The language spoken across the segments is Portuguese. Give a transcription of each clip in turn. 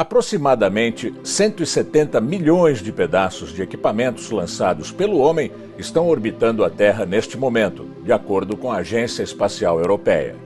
Aproximadamente 170 milhões de pedaços de equipamentos lançados pelo homem estão orbitando a Terra neste momento, de acordo com a Agência Espacial Europeia.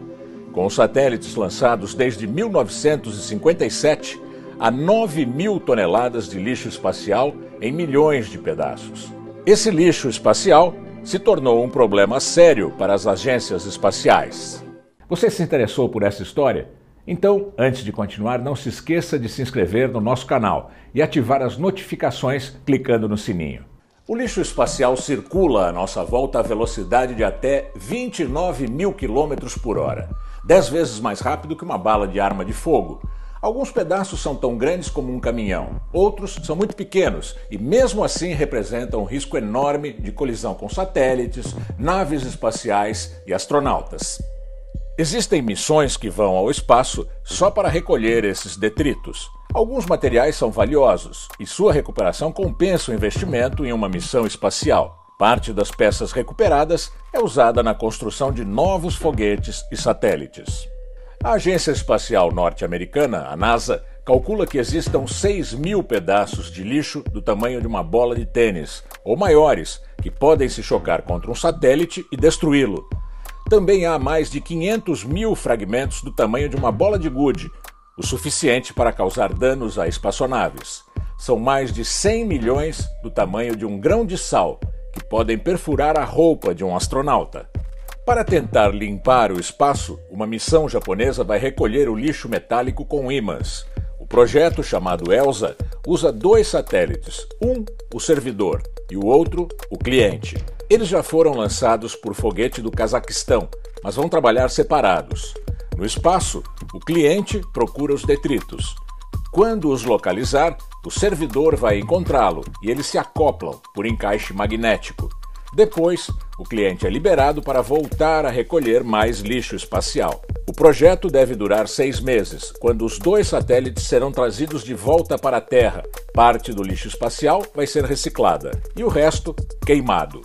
Com os satélites lançados desde 1957, há 9 mil toneladas de lixo espacial em milhões de pedaços. Esse lixo espacial se tornou um problema sério para as agências espaciais. Você se interessou por essa história? Então, antes de continuar, não se esqueça de se inscrever no nosso canal e ativar as notificações clicando no sininho. O lixo espacial circula à nossa volta a velocidade de até 29 mil quilômetros por hora, dez vezes mais rápido que uma bala de arma de fogo. Alguns pedaços são tão grandes como um caminhão, outros são muito pequenos e, mesmo assim, representam um risco enorme de colisão com satélites, naves espaciais e astronautas. Existem missões que vão ao espaço só para recolher esses detritos. Alguns materiais são valiosos e sua recuperação compensa o investimento em uma missão espacial. Parte das peças recuperadas é usada na construção de novos foguetes e satélites. A Agência Espacial Norte-Americana, a NASA, calcula que existam 6 mil pedaços de lixo do tamanho de uma bola de tênis, ou maiores, que podem se chocar contra um satélite e destruí-lo. Também há mais de 500 mil fragmentos do tamanho de uma bola de gude, o suficiente para causar danos a espaçonaves. São mais de 100 milhões do tamanho de um grão de sal, que podem perfurar a roupa de um astronauta. Para tentar limpar o espaço, uma missão japonesa vai recolher o lixo metálico com ímãs. O projeto, chamado ELSA, usa dois satélites, um o servidor e o outro o cliente. Eles já foram lançados por foguete do Cazaquistão, mas vão trabalhar separados. No espaço, o cliente procura os detritos. Quando os localizar, o servidor vai encontrá-lo e eles se acoplam por encaixe magnético. Depois, o cliente é liberado para voltar a recolher mais lixo espacial. O projeto deve durar seis meses, quando os dois satélites serão trazidos de volta para a Terra. Parte do lixo espacial vai ser reciclada e o resto queimado.